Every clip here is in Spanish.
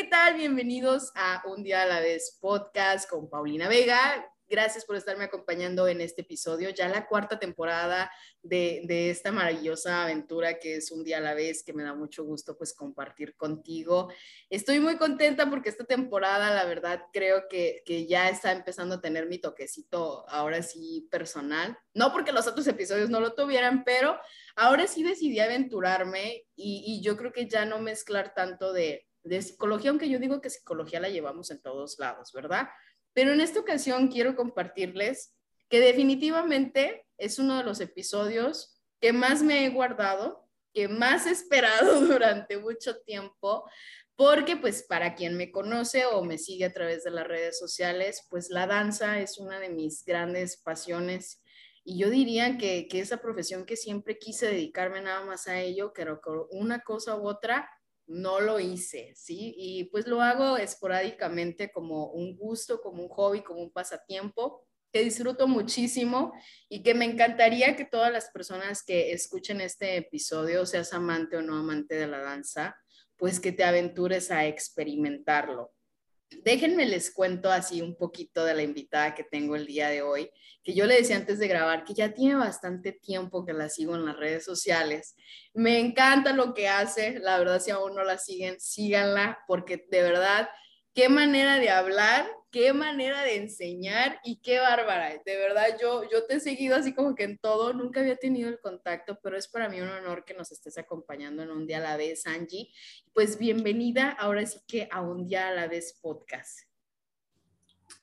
¿Qué tal? Bienvenidos a Un día a la vez podcast con Paulina Vega. Gracias por estarme acompañando en este episodio, ya la cuarta temporada de, esta maravillosa aventura que es un día a la vez, que me da mucho gusto pues compartir contigo. Estoy muy contenta porque esta temporada, la verdad, creo que, ya está empezando a tener mi toquecito ahora sí personal. No porque los otros episodios no lo tuvieran, pero ahora sí decidí aventurarme y yo creo que ya no mezclar tanto de, de psicología, aunque yo digo que psicología la llevamos en todos lados, ¿verdad? Pero en esta ocasión quiero compartirles que definitivamente es uno de los episodios que más me he guardado, que más he esperado durante mucho tiempo, porque pues para quien me conoce o me sigue a través de las redes sociales, pues la danza es una de mis grandes pasiones y yo diría que, que esa profesión que siempre quise dedicarme nada más a ello, que una cosa u otra, no lo hice, ¿sí? Y pues lo hago esporádicamente como un gusto, como un hobby, como un pasatiempo que disfruto muchísimo y que me encantaría que todas las personas que escuchen este episodio, seas amante o no amante de la danza, pues que te aventures a experimentarlo. Déjenme les cuento así un poquito de la invitada que tengo el día de hoy, que yo le decía antes de grabar que ya tiene bastante tiempo que la sigo en las redes sociales. Me encanta lo que hace, la verdad si aún no la siguen, síganla porque de verdad qué manera de hablar, qué manera de enseñar y qué bárbara. De verdad, yo, yo te he seguido así como que en todo, nunca había tenido el contacto, pero es para mí un honor que nos estés acompañando en un día a la vez, Angie. Pues bienvenida ahora sí que a un día a la vez podcast.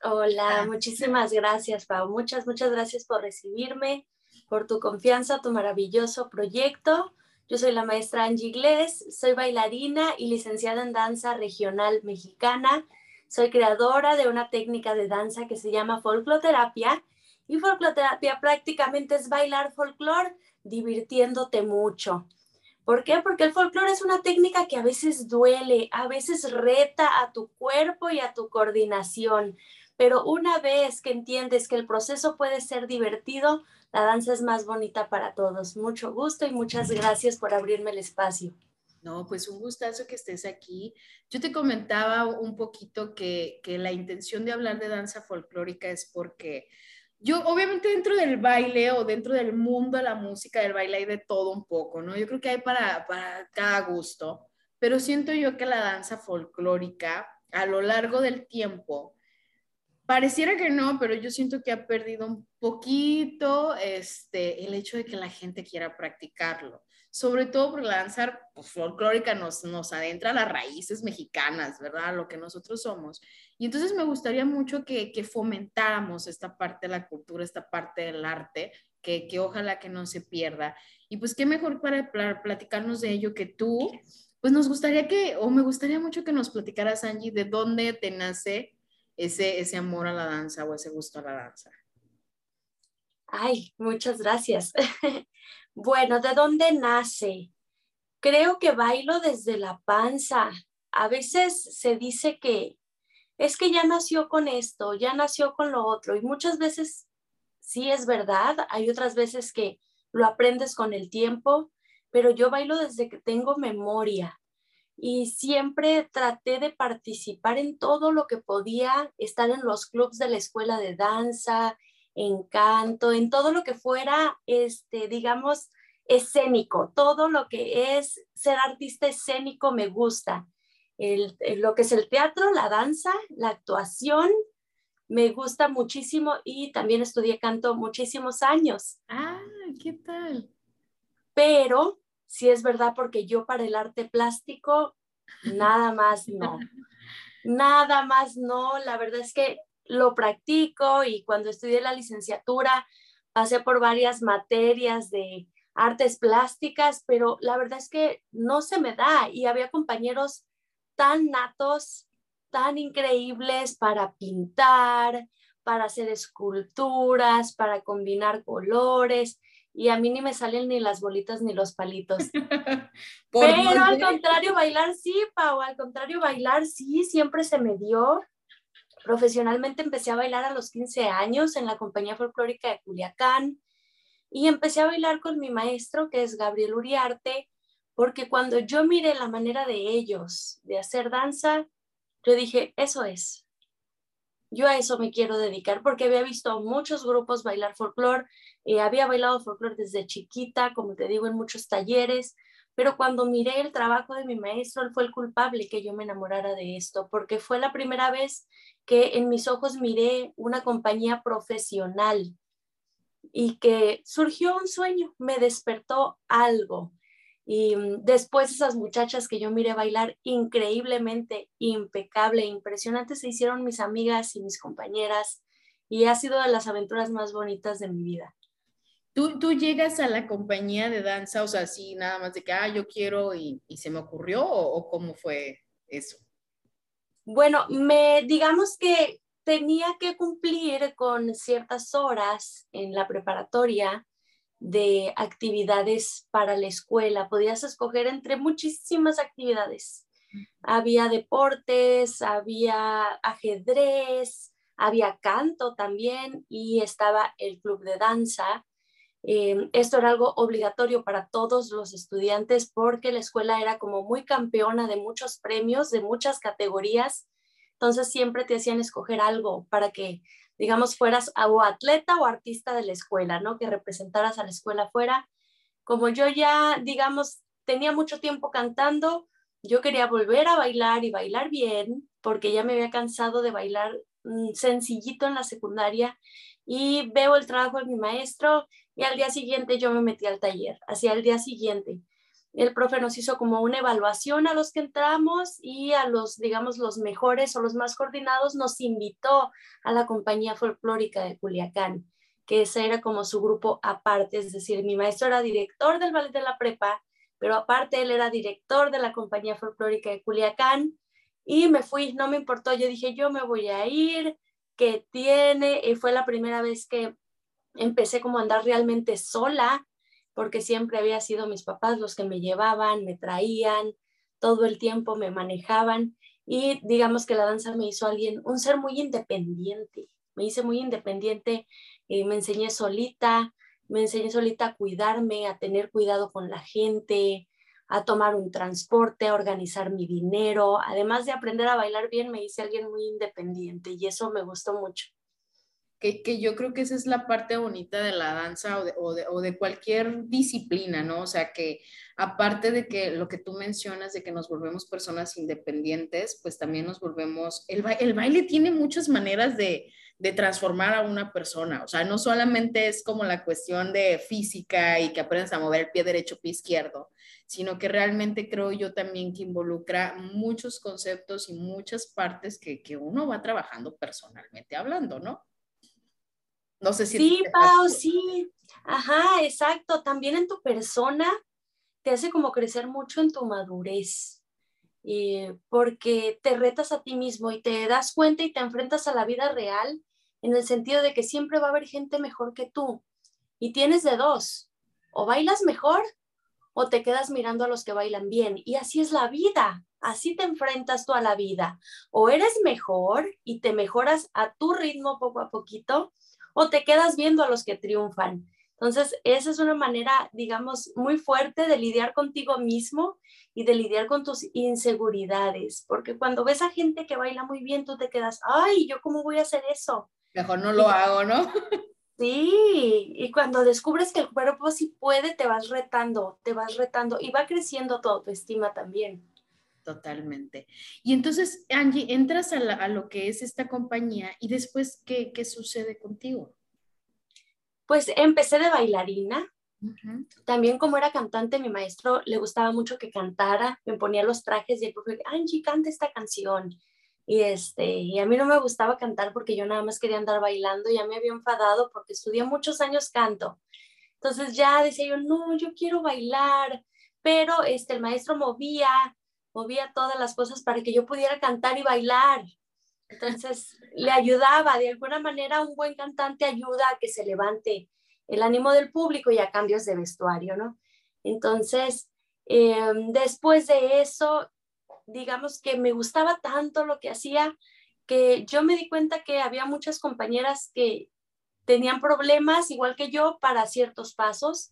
Hola, muchísimas gracias, Pau. Muchas, muchas gracias por recibirme, por tu confianza, tu maravilloso proyecto. Yo soy la maestra Angie Iglesias, soy bailarina y licenciada en danza regional mexicana. Soy creadora de una técnica de danza que se llama folcloterapia y folcloterapia prácticamente es bailar folclore divirtiéndote mucho. ¿Por qué? Porque el folclore es una técnica que a veces duele, a veces reta a tu cuerpo y a tu coordinación, pero una vez que entiendes que el proceso puede ser divertido, la danza es más bonita para todos. Mucho gusto y muchas gracias por abrirme el espacio. No, pues un gustazo que estés aquí. Yo te comentaba un poquito que, que la intención de hablar de danza folclórica es porque yo obviamente dentro del baile o dentro del mundo de la música del baile hay de todo un poco, ¿no? Yo creo que hay para, para cada gusto, pero siento yo que la danza folclórica a lo largo del tiempo Pareciera que no, pero yo siento que ha perdido un poquito este, el hecho de que la gente quiera practicarlo. Sobre todo porque la danza pues, folclórica nos, nos adentra a las raíces mexicanas, ¿verdad? Lo que nosotros somos. Y entonces me gustaría mucho que, que fomentáramos esta parte de la cultura, esta parte del arte, que, que, ojalá que no se pierda. Y pues qué mejor para, para platicarnos de ello que tú. Pues nos gustaría que, o me gustaría mucho que nos platicaras, Angie, de dónde te nace ese, ese amor a la danza o ese gusto a la danza? Ay, muchas gracias. bueno, ¿de dónde nace? Creo que bailo desde la panza. A veces se dice que es que ya nació con esto, ya nació con lo otro y muchas veces sí es verdad, hay otras veces que lo aprendes con el tiempo, pero yo bailo desde que tengo memoria y siempre traté de participar en todo lo que podía, estar en los clubs de la escuela de danza, en canto, en todo lo que fuera, este, digamos, escénico, todo lo que es ser artista escénico me gusta. El, lo que es el teatro, la danza, la actuación, me gusta muchísimo y también estudié canto muchísimos años. Ah, ¿qué tal? Pero sí es verdad porque yo para el arte plástico, nada más no. Nada más no, la verdad es que lo practico y cuando estudié la licenciatura pasé por varias materias de artes plásticas, pero la verdad es que no se me da y había compañeros tan natos, tan increíbles para pintar, para hacer esculturas, para combinar colores, y a mí ni me salen ni las bolitas ni los palitos. Pero al contrario, bailar sí, Pau, al contrario, bailar sí, siempre se me dio. Profesionalmente empecé a bailar a los 15 años en la compañía folclórica de Culiacán y empecé a bailar con mi maestro, que es Gabriel Uriarte, porque cuando yo miré la manera de ellos de hacer danza, yo dije, eso es. Yo a eso me quiero dedicar porque había visto muchos grupos bailar folclore, eh, había bailado folclore desde chiquita, como te digo, en muchos talleres, pero cuando miré el trabajo de mi maestro, él fue el culpable que yo me enamorara de esto, porque fue la primera vez que en mis ojos miré una compañía profesional y que surgió un sueño, me despertó algo. Y mm, después esas muchachas que yo miré bailar increíblemente, impecable, impresionante, se hicieron mis amigas y mis compañeras y ha sido de las aventuras más bonitas de mi vida. ¿Tú, tú llegas a la compañía de danza, o sea, así nada más de que, ah, yo quiero y, y se me ocurrió o cómo fue eso? Bueno, me digamos que tenía que cumplir con ciertas horas en la preparatoria de actividades para la escuela. Podías escoger entre muchísimas actividades. Había deportes, había ajedrez, había canto también y estaba el club de danza. Em, esto era algo obligatorio para todos los estudiantes porque la escuela era como muy campeona de muchos premios, de muchas categorías entonces siempre te hacían escoger algo para que, digamos, fueras o atleta o artista de la escuela, ¿no? Que representaras a la escuela fuera. Como yo ya, digamos, tenía mucho tiempo cantando, yo quería volver a bailar y bailar bien, porque ya me había cansado de bailar mm, sencillito en la secundaria y veo el trabajo de mi maestro y al día siguiente yo me metí al taller, hacia el día siguiente el profe nos hizo como una evaluación a los que entramos y a los, digamos, los mejores o los más coordinados nos invitó a la compañía folclórica de Culiacán, que ese era como su grupo aparte, es decir, mi maestro era director del ballet de la prepa, pero aparte él era director de la compañía folclórica de Culiacán y me fui, no me importó, yo dije, yo me voy a ir, que tiene, y fue la primera vez que empecé como a andar realmente sola, porque siempre había sido mis papás los que me llevaban, me traían, todo el tiempo me manejaban. Y digamos que la danza me hizo alguien, un ser muy independiente, me hice muy independiente, y me enseñé solita, me enseñé solita a cuidarme, a tener cuidado con la gente, a tomar un transporte, a organizar mi dinero, además de aprender a bailar bien, me hice alguien muy independiente y eso me gustó mucho que, yo creo que esa es la parte bonita de la danza o de, o, de, cualquier disciplina, ¿no? O sea, que aparte de que lo que tú mencionas, de que nos volvemos personas independientes, pues también nos volvemos, el, el baile tiene muchas maneras de, de transformar a una persona. O sea, no solamente es como la cuestión de física y que aprendas a mover el pie derecho, pie izquierdo, sino que realmente creo yo también que involucra muchos conceptos y muchas partes que, que uno va trabajando personalmente hablando, ¿no? No sé si... Sí, Pau, sí. Ajá, exacto. También en tu persona te hace como crecer mucho en tu madurez, porque te retas a ti mismo y te das cuenta y te enfrentas a la vida real en el sentido de que siempre va a haber gente mejor que tú. Y tienes de dos, o bailas mejor o te quedas mirando a los que bailan bien. Y así es la vida, así te enfrentas tú a la vida. O eres mejor y te mejoras a tu ritmo poco a poquito, o te quedas viendo a los que triunfan. Entonces, esa es una manera, digamos, muy fuerte de lidiar contigo mismo y de lidiar con tus inseguridades, porque cuando ves a gente que baila muy bien, tú te quedas, ay, ¿yo cómo voy a hacer eso? Mejor no lo hago, ¿no? Sí, y cuando descubres que el cuerpo sí puede, te vas retando, te vas retando y va creciendo tu autoestima también. Totalmente. Y entonces, Angie, entras a, lo que es esta compañía y después, ¿qué, sucede contigo? Pues empecé de bailarina. También como era cantante, mi maestro le gustaba mucho que cantara, me ponía los trajes y el profe, Angie, canta esta canción. Y, este, y a mí no me gustaba cantar porque yo nada más quería andar bailando, ya me había enfadado porque estudié muchos años canto. Entonces ya decía yo, no, yo quiero bailar, pero este, el maestro movía movía todas las cosas para que yo pudiera cantar y bailar. Entonces le ayudaba, de alguna manera un buen cantante ayuda a que se levante el ánimo del público y a cambios de vestuario, ¿no? Entonces, em, después de eso, digamos que me gustaba tanto lo que hacía que yo me di cuenta que había muchas compañeras que tenían problemas, igual que yo, para ciertos pasos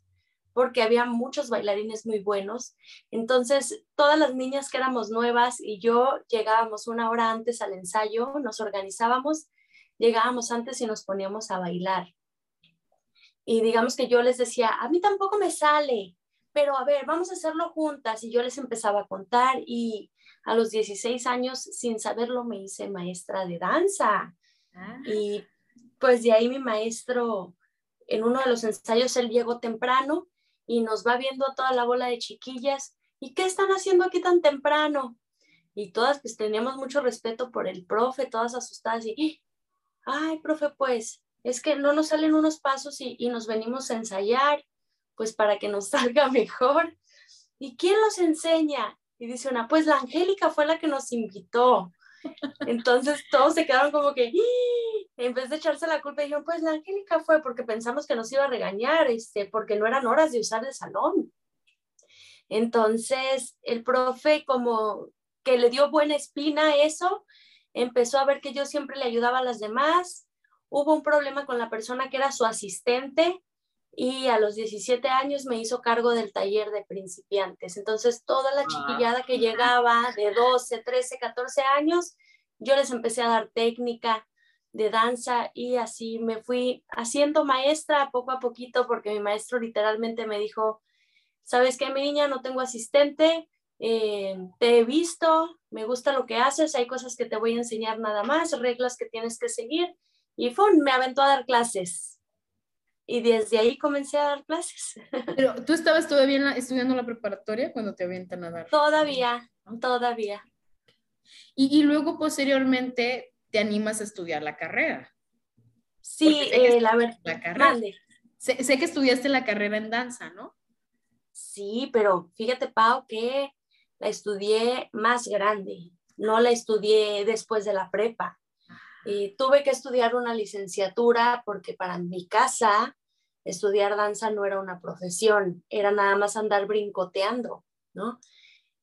porque había muchos bailarines muy buenos. Entonces, todas las niñas que éramos nuevas y yo llegábamos una hora antes al ensayo, nos organizábamos, llegábamos antes y nos poníamos a bailar. Y digamos que yo les decía, a mí tampoco me sale, pero a ver, vamos a hacerlo juntas. Y yo les empezaba a contar y a los 16 años, sin saberlo, me hice maestra de danza. Ah. Y pues de ahí mi maestro, en uno de los ensayos, él llegó temprano y nos va viendo toda la bola de chiquillas. ¿Y qué están haciendo aquí tan temprano? Y todas pues teníamos mucho respeto por el profe, todas asustadas y, ay, profe, pues es que no nos salen unos pasos y, y nos venimos a ensayar, pues para que nos salga mejor. ¿Y quién los enseña? Y dice una, pues la Angélica fue la que nos invitó. Entonces todos se quedaron como que, en vez de echarse la culpa, dijeron, pues la Angélica fue porque pensamos que nos iba a regañar, este, porque no eran horas de usar el salón. Entonces, el profe como que le dio buena espina a eso, empezó a ver que yo siempre le ayudaba a las demás. Hubo un problema con la persona que era su asistente y a los 17 años me hizo cargo del taller de principiantes. Entonces, toda la ah. chiquillada que llegaba de 12, 13, 14 años, yo les empecé a dar técnica, de danza y así me fui haciendo maestra poco a poquito porque mi maestro literalmente me dijo, ¿sabes qué, mi niña? No tengo asistente, eh, te he visto, me gusta lo que haces, hay cosas que te voy a enseñar nada más, reglas que tienes que seguir. Y fue, me aventó a dar clases. Y desde ahí comencé a dar clases. Pero tú estabas todavía estudiando la preparatoria cuando te avientan a dar. Todavía, todavía. Y, y luego posteriormente te animas a estudiar la carrera. Sí, eh, la verdad. La Sé, sé, que estudiaste la carrera en danza, ¿no? Sí, pero fíjate, Pau, que la estudié más grande. No la estudié después de la prepa. Y tuve que estudiar una licenciatura porque para mi casa estudiar danza no era una profesión, era nada más andar brincoteando, ¿no?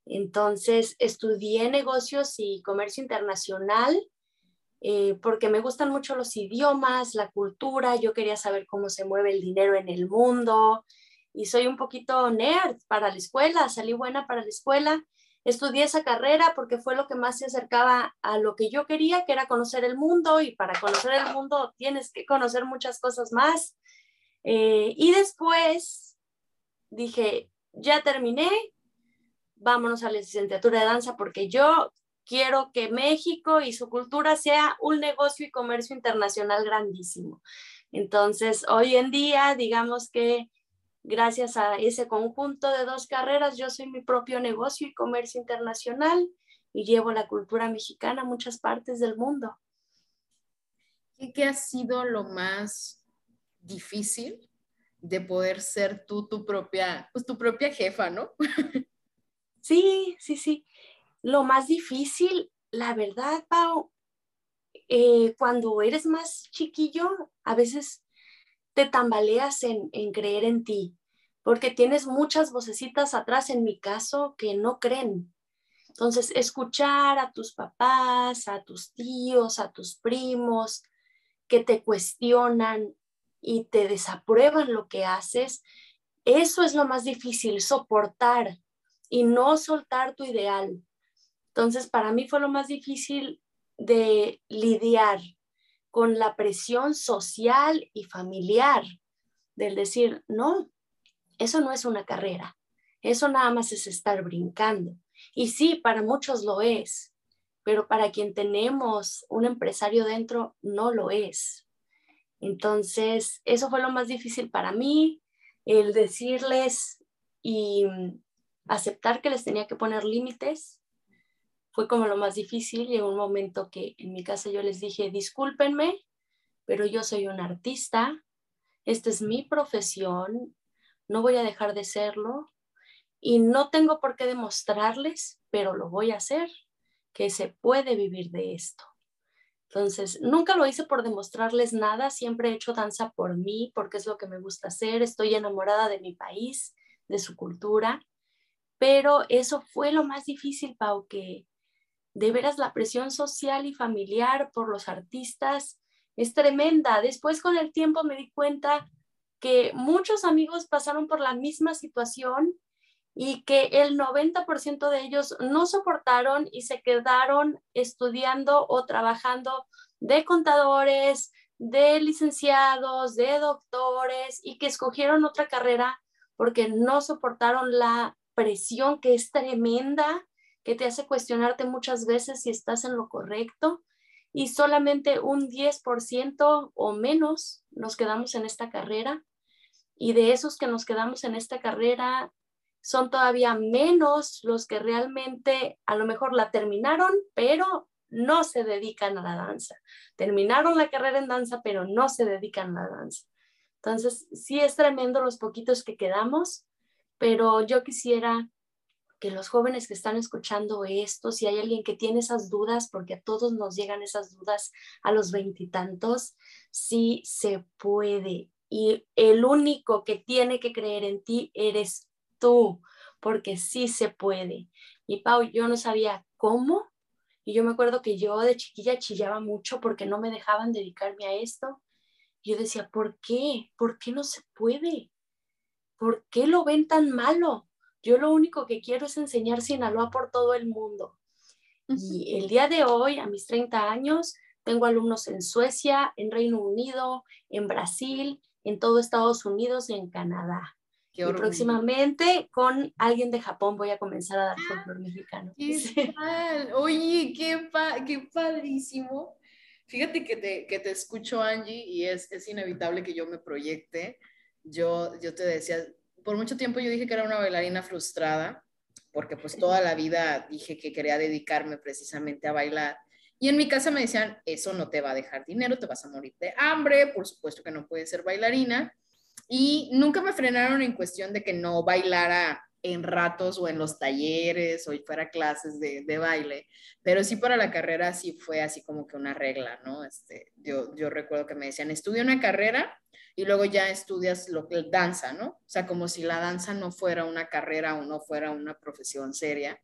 Entonces estudié negocios y comercio internacional eh, porque me gustan mucho los idiomas, la cultura, yo quería saber cómo se mueve el dinero en el mundo y soy un poquito nerd para la escuela, salí buena para la escuela, estudié esa carrera porque fue lo que más se acercaba a lo que yo quería, que era conocer el mundo y para conocer el mundo tienes que conocer muchas cosas más. Eh, y después dije, ya terminé, vámonos a la licenciatura de danza porque yo quiero que México y su cultura sea un negocio y comercio internacional grandísimo. Entonces, hoy en día, digamos que gracias a ese conjunto de dos carreras, yo soy mi propio negocio y comercio internacional y llevo la cultura mexicana a muchas partes del mundo. ¿Qué, ha sido lo más difícil de poder ser tú tu propia, pues tu propia jefa, ¿no? Sí, sí, sí. Lo más difícil, la verdad, Pau, eh, cuando eres más chiquillo, a veces te tambaleas en, en creer en ti, porque tienes muchas vocecitas atrás, en mi caso, que no creen. Entonces, escuchar a tus papás, a tus tíos, a tus primos, que te cuestionan y te desaprueban lo que haces, eso es lo más difícil, soportar y no soltar tu ideal. Entonces, para mí fue lo más difícil de lidiar con la presión social y familiar, del decir, no, eso no es una carrera, eso nada más es estar brincando. Y sí, para muchos lo es, pero para quien tenemos un empresario dentro, no lo es. Entonces, eso fue lo más difícil para mí, el decirles y aceptar que les tenía que poner límites fue como lo más difícil. Llegó un momento que en mi casa yo les dije, discúlpenme, pero yo soy un artista, esta es mi profesión, no voy a dejar de serlo y no tengo por qué demostrarles, pero lo voy a hacer, que se puede vivir de esto. Entonces, nunca lo hice por demostrarles nada, siempre he hecho danza por mí, porque es lo que me gusta hacer, estoy enamorada de mi país, de su cultura, pero eso fue lo más difícil, Pau, que de veras la presión social y familiar por los artistas es tremenda. Después con el tiempo me di cuenta que muchos amigos pasaron por la misma situación y que el 90% de ellos no soportaron y se quedaron estudiando o trabajando de contadores, de licenciados, de doctores y que escogieron otra carrera porque no soportaron la presión que es tremenda, que te hace cuestionarte muchas veces si estás en lo correcto y solamente un 10% o menos nos quedamos en esta carrera. Y de esos que nos quedamos en esta carrera, son todavía menos los que realmente a lo mejor la terminaron, pero no se dedican a la danza. Terminaron la carrera en danza, pero no se dedican a la danza. Entonces, sí es tremendo los poquitos que quedamos, pero yo quisiera que los jóvenes que están escuchando esto, si hay alguien que tiene esas dudas, porque a todos nos llegan esas dudas a los veintitantos, sí se puede. Y el único que tiene que creer en ti eres tú, porque sí se puede. Y Pau, yo no sabía cómo, y yo me acuerdo que yo de chiquilla chillaba mucho porque no me dejaban dedicarme a esto. Yo decía, ¿por qué? ¿Por qué no se puede? ¿Por qué lo ven tan malo? Yo lo único que quiero es enseñar Sinaloa por todo el mundo. Y el día de hoy, a mis 30 años, tengo alumnos en Suecia, en Reino Unido, en Brasil, en todo Estados Unidos y en Canadá. y próximamente con alguien de Japón voy a comenzar a dar ah, folclore mexicano. Qué Oye, qué, qué padrísimo. Fíjate que te, que te escucho, Angie, y es, es inevitable que yo me proyecte. Yo, yo te decía, por mucho tiempo yo dije que era una bailarina frustrada, porque pues toda la vida dije que quería dedicarme precisamente a bailar. Y en mi casa me decían, eso no te va a dejar dinero, te vas a morir de hambre, por supuesto que no puedes ser bailarina. Y nunca me frenaron en cuestión de que no bailara en ratos o en los talleres o fuera clases de, de, baile, pero sí para la carrera sí fue así como que una regla, ¿no? Este, yo, yo recuerdo que me decían, estudia una carrera y luego ya estudias lo que danza, ¿no? O sea, como si la danza no fuera una carrera o no fuera una profesión seria.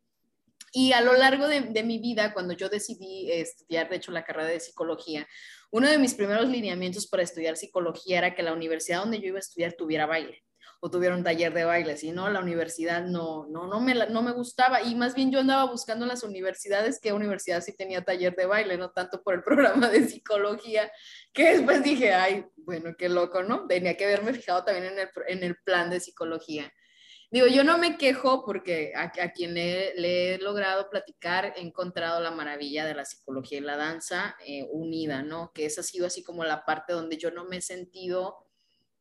Y a lo largo de, de mi vida, cuando yo decidí estudiar, de hecho, la carrera de psicología, uno de mis primeros lineamientos para estudiar psicología era que la universidad donde yo iba a estudiar tuviera baile o tuviera un taller de baile, si no, la universidad no, no, no, me, no me gustaba y más bien yo andaba buscando en las universidades qué universidad sí tenía taller de baile, no tanto por el programa de psicología, que después dije, ay, bueno, qué loco, ¿no? Tenía que haberme fijado también en el, en el plan de psicología. Digo, yo no me quejo porque a, quien le, he logrado platicar he encontrado la maravilla de la psicología y la danza eh, unida, ¿no? Que esa ha sido así como la parte donde yo no me he sentido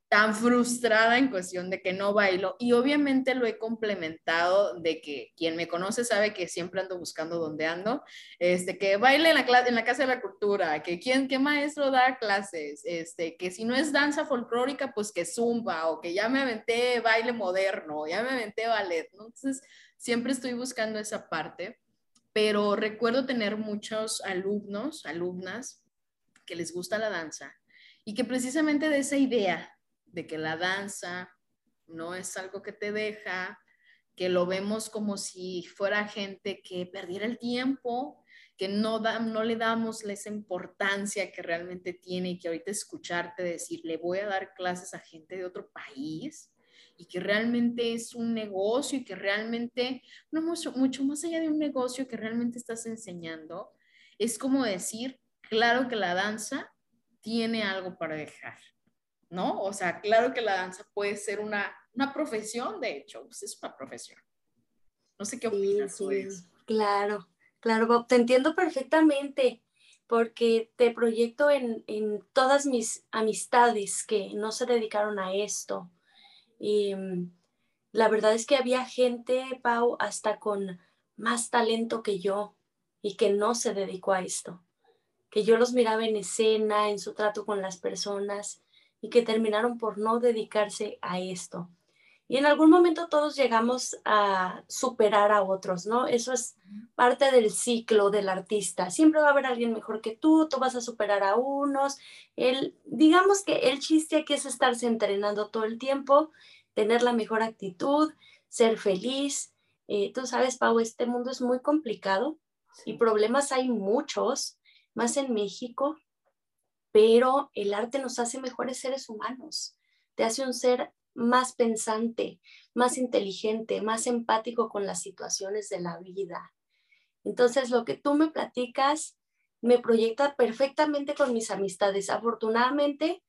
tan frustrada en cuestión de que no bailo. Y obviamente lo he complementado de que quien me conoce sabe que siempre ando buscando dónde ando, este, que baile en la, en la Casa de la Cultura, que quien, qué maestro da clases, este, que si no es danza folclórica, pues que zumba o que ya me aventé baile moderno, ya me aventé ballet, Entonces, siempre estoy buscando esa parte, pero recuerdo tener muchos alumnos, alumnas que les gusta la danza y que precisamente de esa idea de que la danza no es algo que te deja, que lo vemos como si fuera gente que perdiera el tiempo, que no, no le damos esa importancia que realmente tiene y que ahorita escucharte decir, le voy a dar clases a gente de otro país y que realmente es un negocio y que realmente, no mucho, mucho más allá de un negocio que realmente estás enseñando, es como decir, claro que la danza tiene algo para dejar. ¿No? O sea, claro que la danza puede ser una, profesión, de hecho, pues es una profesión. No sé qué opinas sí, Claro, claro, te entiendo perfectamente porque te proyecto en, en, todas mis amistades que no se dedicaron a esto. Y mm, la verdad es que había gente, Pau, hasta con más talento que yo y que no se dedicó a esto. Que yo los miraba en escena, en su trato con las personas y que terminaron por no dedicarse a esto. Y en algún momento todos llegamos a superar a otros, ¿no? Eso es parte del ciclo del artista. Siempre va a haber alguien mejor que tú, tú vas a superar a unos. El, digamos que el chiste aquí es estarse entrenando todo el tiempo, tener la mejor actitud, ser feliz. Eh, tú sabes, Pau, este mundo es muy complicado y problemas hay muchos, más en México, pero el arte nos hace mejores seres humanos, te hace un ser más pensante, más inteligente, más empático con las situaciones de la vida. Entonces, lo que tú me platicas me proyecta perfectamente con mis amistades. Afortunadamente,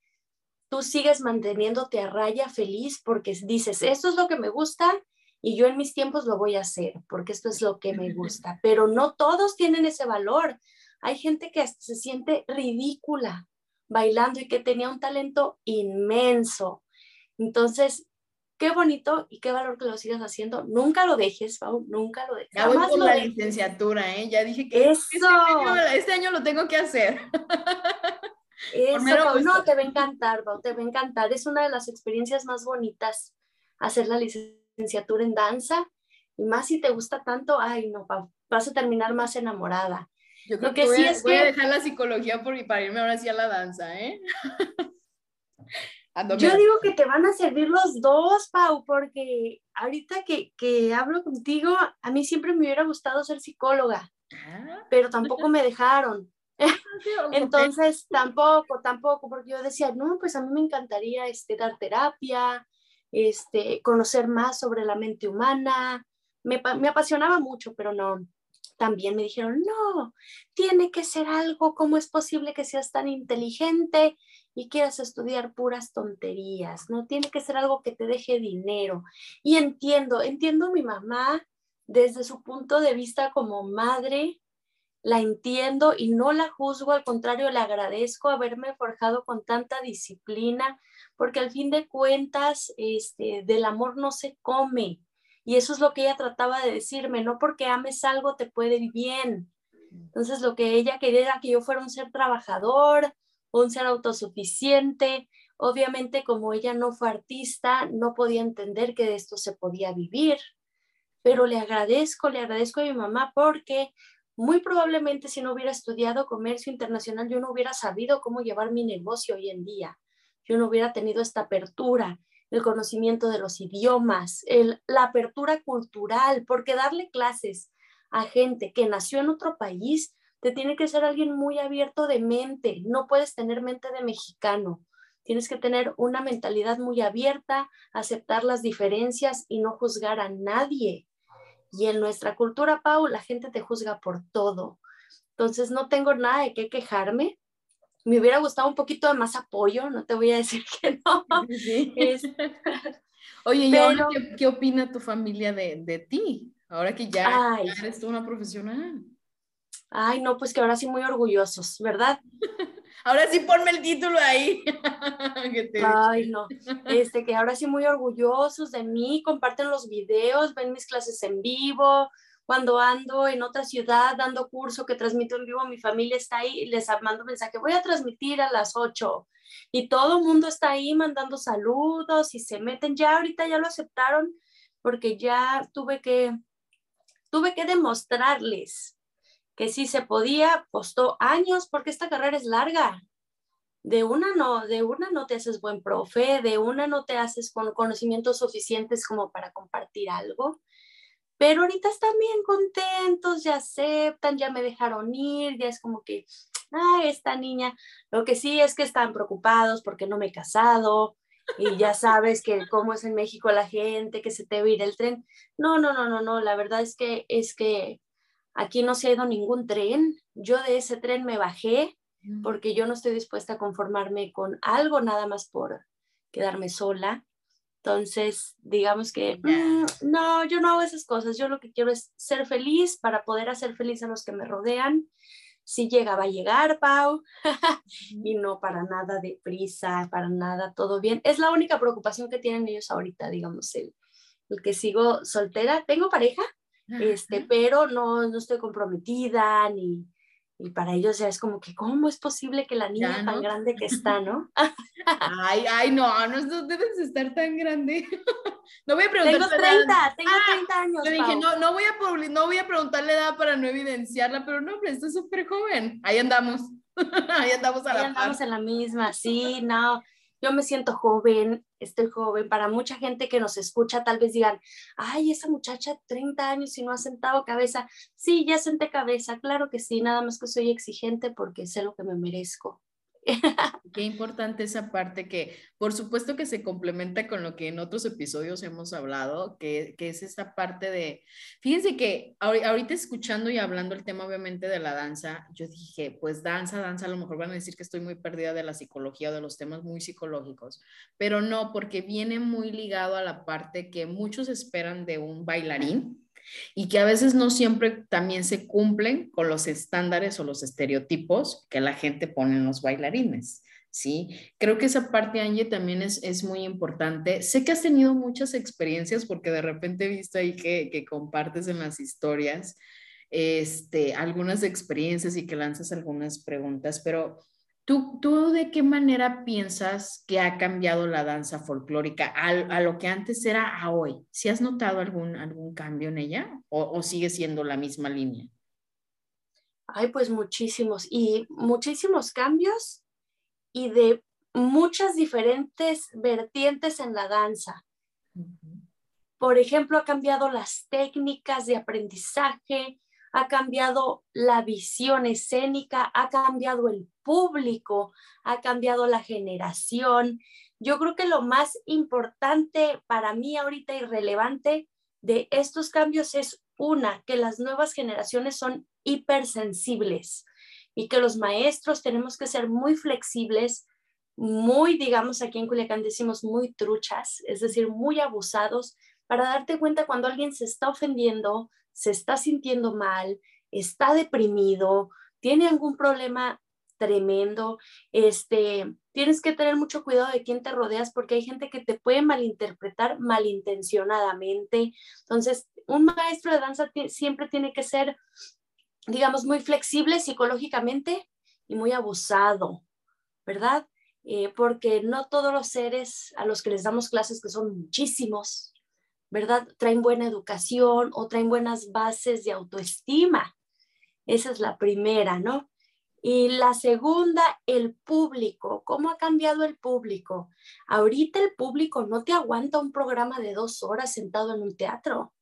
tú sigues manteniéndote a raya feliz porque dices, esto es lo que me gusta y yo en mis tiempos lo voy a hacer porque esto es lo que me gusta. Pero no todos tienen ese valor. Hay gente que hasta se siente ridícula bailando y que tenía un talento inmenso. Entonces, qué bonito y qué valor que lo sigas haciendo. Nunca lo dejes, Pau, nunca lo dejes. Ya voy por la licenciatura, ¿eh? Ya dije que Eso. Este, año, este año lo tengo que hacer. Eso, Pau, no, te va a encantar, Pau, te va a encantar. Es una de las experiencias más bonitas hacer la licenciatura en danza. Y más si te gusta tanto, ay, no, Pau, vas a terminar más enamorada. Yo creo que, voy, sí a, es voy a dejar la psicología por, para irme ahora sí a la danza, ¿eh? Yo digo que te van a servir los dos, Pau, porque ahorita que, que hablo contigo, a mí siempre me hubiera gustado ser psicóloga, ah. pero tampoco me dejaron. Entonces, tampoco, tampoco, porque yo decía, no, pues a mí me encantaría este, dar terapia, este, conocer más sobre la mente humana. Me, me apasionaba mucho, pero no. También me dijeron, no, tiene que ser algo, ¿cómo es posible que seas tan inteligente y quieras estudiar puras tonterías, no tiene que ser algo que te deje dinero. Y entiendo, entiendo mi mamá desde su punto de vista como madre, la entiendo y no la juzgo, al contrario, le agradezco haberme forjado con tanta disciplina, porque al fin de cuentas, este, del amor no se come. Y eso es lo que ella trataba de decirme, no porque ames algo te puede ir bien. Entonces lo que ella quería era que yo fuera un ser trabajador, un ser autosuficiente. Obviamente, como ella no fue artista, no podía entender que de esto se podía vivir, pero le agradezco, le agradezco a mi mamá porque muy probablemente si no hubiera estudiado comercio internacional, yo no hubiera sabido cómo llevar mi negocio hoy en día. Yo no hubiera tenido esta apertura, el conocimiento de los idiomas, la apertura cultural, porque darle clases a gente que nació en otro país te tiene que ser alguien muy abierto de mente, no puedes tener mente de mexicano, tienes que tener una mentalidad muy abierta, aceptar las diferencias y no juzgar a nadie. Y en nuestra cultura, Pau, la gente te juzga por todo. Entonces no tengo nada de qué quejarme. Me hubiera gustado un poquito de más apoyo, no te voy a decir que no. Oye, ¿y ahora ¿qué, opina tu familia de, de ti? Ahora que ya, ya eres tú una profesional. Ay, no, pues que ahora sí muy orgullosos, ¿verdad? ahora sí ponme el título ahí. Ay, no. Este, que ahora sí muy orgullosos de mí, comparten los videos, ven mis clases en vivo. Cuando ando en otra ciudad dando curso que transmito en vivo, mi familia está ahí y les mando mensaje, voy a transmitir a las 8. Y todo el mundo está ahí mandando saludos y se meten. Ya ahorita ya lo aceptaron porque ya tuve que, tuve que demostrarles que sí se podía, costó años porque esta carrera es larga. De una no, de una no te haces buen profe, de una no te haces con conocimientos suficientes como para compartir algo. Pero ahorita están bien contentos, ya aceptan, ya me dejaron ir, ya es como que, ah, esta niña. Lo que sí es que están preocupados porque no me he casado, y ya sabes que cómo es en México la gente, que se te va a ir el tren. No, no, no, no, no, la verdad es que es que Aquí no se ha ido ningún tren. Yo de ese tren me bajé mm. porque yo no estoy dispuesta a conformarme con algo nada más por quedarme sola. Entonces, digamos que mm, no, yo no hago esas cosas. Yo lo que quiero es ser feliz para poder hacer feliz a los que me rodean. Si llega, va a llegar, Pau. y no para nada de prisa, para nada, todo bien. Es la única preocupación que tienen ellos ahorita, digamos, el, el que sigo soltera. ¿Tengo pareja? este, pero no, no estoy comprometida ni, y para ellos ya es como que, ¿cómo es posible que la niña tan grande que está, no? ay, ay, no, no, debes estar tan grande. no voy a preguntar. Tengo 30, tengo 30 ah, años. Yo dije, no, no voy, a no voy a preguntarle edad para no evidenciarla, pero no, pero está súper joven. Ahí andamos. Ahí andamos a Ahí andamos en la misma, sí, no yo me siento joven, estoy joven. Para mucha gente que nos escucha, tal vez digan, ay, esa muchacha 30 años y no ha sentado cabeza. Sí, ya senté cabeza, claro que sí, nada más que soy exigente porque sé lo que me merezco. Qué importante esa parte que, por supuesto que se complementa con lo que en otros episodios hemos hablado, que, que es esta parte de, fíjense que ahorita escuchando y hablando el tema obviamente de la danza, yo dije, pues danza, danza, a lo mejor van a decir que estoy muy perdida de la psicología o de los temas muy psicológicos, pero no, porque viene muy ligado a la parte que muchos esperan de un bailarín y que a veces no siempre también se cumplen con los estándares o los estereotipos que la gente pone en los bailarines. ¿sí? Creo que esa parte, Angie, también es, es muy importante. Sé que has tenido muchas experiencias porque de repente he visto ahí que, que compartes en las historias este, algunas experiencias y que lanzas algunas preguntas, pero ¿Tú, ¿Tú, de qué manera piensas que ha cambiado la danza folclórica a, a lo que antes era a hoy? ¿Si has notado algún, algún cambio en ella o, o, sigue siendo la misma línea? Ay, pues muchísimos y muchísimos cambios y de muchas diferentes vertientes en la danza. Por ejemplo, ha cambiado las técnicas de aprendizaje, ha cambiado la visión escénica, ha cambiado el público, ha cambiado la generación. Yo creo que lo más importante para mí ahorita y relevante de estos cambios es una, que las nuevas generaciones son hipersensibles y que los maestros tenemos que ser muy flexibles, muy, digamos, aquí en Culiacán decimos muy truchas, es decir, muy abusados, para darte cuenta cuando alguien se está ofendiendo, se está sintiendo mal, está deprimido, tiene algún problema tremendo, este, tienes que tener mucho cuidado de quién te rodeas porque hay gente que te puede malinterpretar malintencionadamente. Entonces, un maestro de danza siempre tiene que ser, digamos, muy flexible psicológicamente y muy abusado, ¿verdad? Eh, porque no todos los seres a los que les damos clases, que son muchísimos, ¿verdad? Traen buena educación o traen buenas bases de autoestima. Esa es la primera, ¿no? Y la segunda, el público. ¿Cómo ha cambiado el público? Ahorita el público no te aguanta un programa de dos horas sentado en un teatro.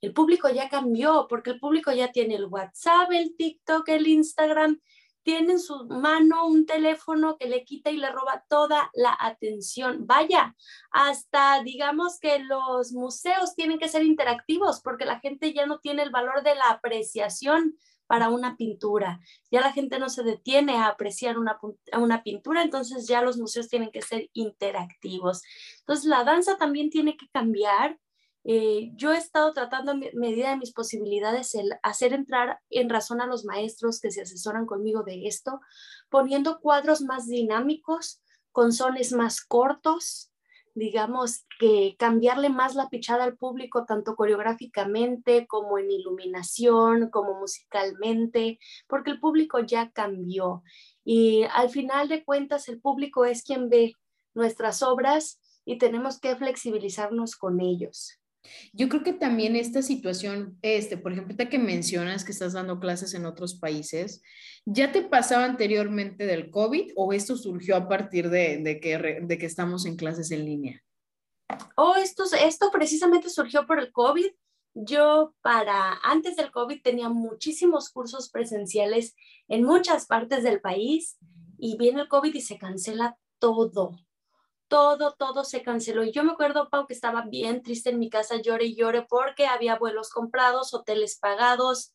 El público ya cambió porque el público ya tiene el WhatsApp, el TikTok, el Instagram tiene en su mano un teléfono que le quita y le roba toda la atención. Vaya, hasta digamos que los museos tienen que ser interactivos porque la gente ya no tiene el valor de la apreciación para una pintura. Ya la gente no se detiene a apreciar una, una pintura, entonces ya los museos tienen que ser interactivos. Entonces la danza también tiene que cambiar eh, yo he estado tratando a medida de mis posibilidades el hacer entrar en razón a los maestros que se asesoran conmigo de esto, poniendo cuadros más dinámicos, con sones más cortos, digamos que cambiarle más la pichada al público, tanto coreográficamente como en iluminación, como musicalmente, porque el público ya cambió. Y al final de cuentas, el público es quien ve nuestras obras y tenemos que flexibilizarnos con ellos. Yo creo que también esta situación, este, por ejemplo, que mencionas que estás dando clases en otros países, ¿ya te pasaba anteriormente del COVID o esto surgió a partir de, que, de que estamos en clases en línea? Oh, esto, esto precisamente surgió por el COVID. Yo para antes del COVID tenía muchísimos cursos presenciales en muchas partes del país y viene el COVID y se cancela todo todo, todo se canceló. Y yo me acuerdo, Pau, que estaba bien triste en mi casa, llore y llore porque había vuelos comprados, hoteles pagados,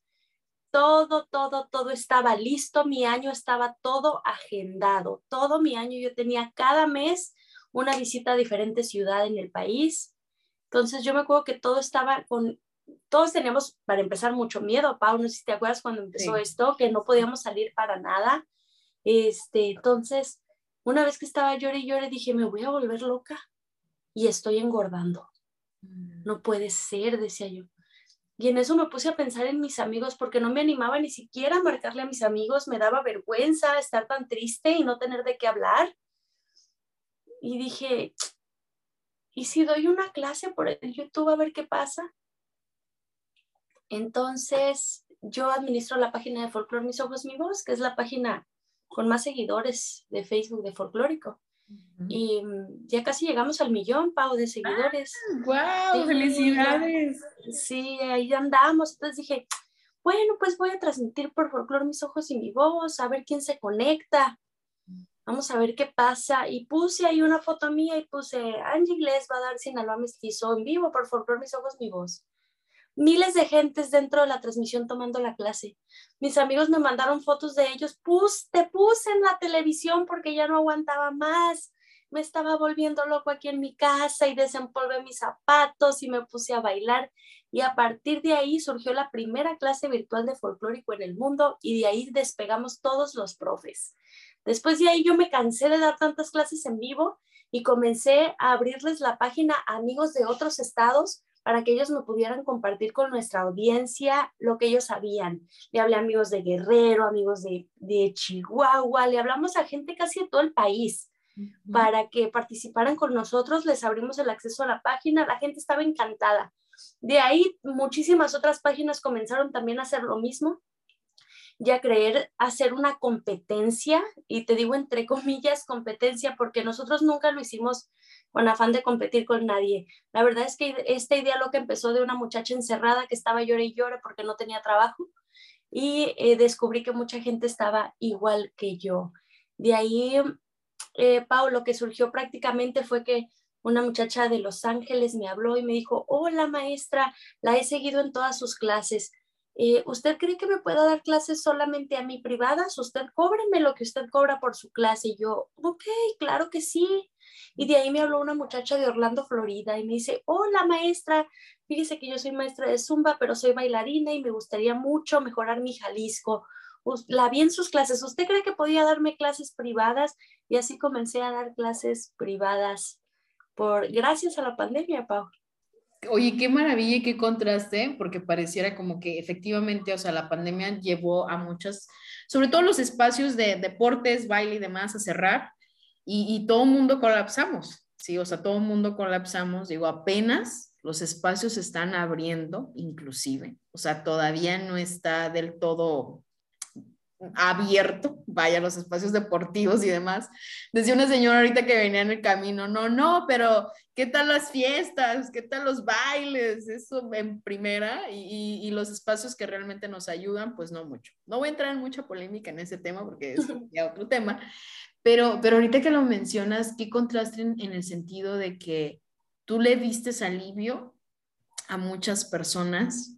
todo, todo, todo estaba listo. Mi año estaba todo agendado. Todo mi año yo tenía cada mes una visita a diferentes ciudades en el país. Entonces yo me acuerdo que todo estaba con, todos teníamos, para empezar, mucho miedo, Pau, no sé si te acuerdas cuando empezó esto, que no podíamos salir para nada. Este, entonces, una vez que estaba llore y llore, dije, me voy a volver loca y estoy engordando. Mm. No puede ser, decía yo. Y en eso me puse a pensar en mis amigos porque no me animaba ni siquiera a marcarle a mis amigos, me daba vergüenza estar tan triste y no tener de qué hablar. Y dije, ¿y si doy una clase por el YouTube a ver qué pasa? Entonces, yo administro la página de Folklore Mis Ojos, Mi Voz, que es la página con más seguidores de Facebook de Folclórico. Y mm, ya casi llegamos al millón, Pau, de seguidores. ¡Wow! ¡Felicidades! Sí, ahí andamos. Entonces dije, bueno, pues voy a transmitir por folclore mis ojos y mi voz, a ver quién se conecta. Vamos a ver qué pasa. Y puse ahí una foto mía y puse, Angie Iglesias va a dar Sinaloa Mestizo en vivo por folclore mis ojos, mi voz miles de gentes dentro de la transmisión tomando la clase. Mis amigos me mandaron fotos de ellos, Pus, te puse en la televisión porque ya no aguantaba más. Me estaba volviendo loco aquí en mi casa y desempolvé mis zapatos y me puse a bailar. Y a partir de ahí surgió la primera clase virtual de folclórico en el mundo y de ahí despegamos todos los profes. Después de ahí yo me cansé de dar tantas clases en vivo y comencé a abrirles la página a amigos de otros estados para que ellos me pudieran compartir con nuestra audiencia lo que ellos sabían. Le hablé a amigos de Guerrero, amigos de, de Chihuahua, le hablamos a gente casi de todo el país para que participaran con nosotros, les abrimos el acceso a la página, la gente estaba encantada. De ahí muchísimas otras páginas comenzaron también a hacer lo mismo ya creer hacer una competencia, y te digo entre comillas competencia, porque nosotros nunca lo hicimos con afán de competir con nadie. La verdad es que esta idea lo que empezó de una muchacha encerrada que estaba llore y llore porque no tenía trabajo y eh, descubrí que mucha gente estaba igual que yo. De ahí, eh, lo que surgió prácticamente fue que una muchacha de Los Ángeles me habló y me dijo, hola maestra, la he seguido en todas sus clases. Eh, ¿Usted cree que me pueda dar clases solamente a mí privadas? Usted cóbreme lo que usted cobra por su clase. Y yo, ok, claro que sí. Y de ahí me habló una muchacha de Orlando, Florida, y me dice, hola maestra, fíjese que yo soy maestra de Zumba, pero soy bailarina y me gustaría mucho mejorar mi Jalisco. La vi en sus clases. ¿Usted cree que podía darme clases privadas? Y así comencé a dar clases privadas por gracias a la pandemia, Pau. Oye, qué maravilla y qué contraste, porque pareciera como que efectivamente, o sea, la pandemia llevó a muchas, sobre todo los espacios de deportes, baile y demás, a cerrar y, todo el mundo colapsamos, ¿sí? O sea, todo el mundo colapsamos, digo, apenas los espacios están abriendo, inclusive, o sea, todavía no está del todo abierto, vaya, los espacios deportivos y demás. Decía una señora ahorita que venía en el camino, no, no, pero ¿qué tal las fiestas? ¿Qué tal los bailes? Eso en primera y, y, los espacios que realmente nos ayudan, pues no mucho. No voy a entrar en mucha polémica en ese tema porque es ya otro tema, pero, pero ahorita que lo mencionas, ¿qué contraste en, el sentido de que tú le diste alivio a muchas personas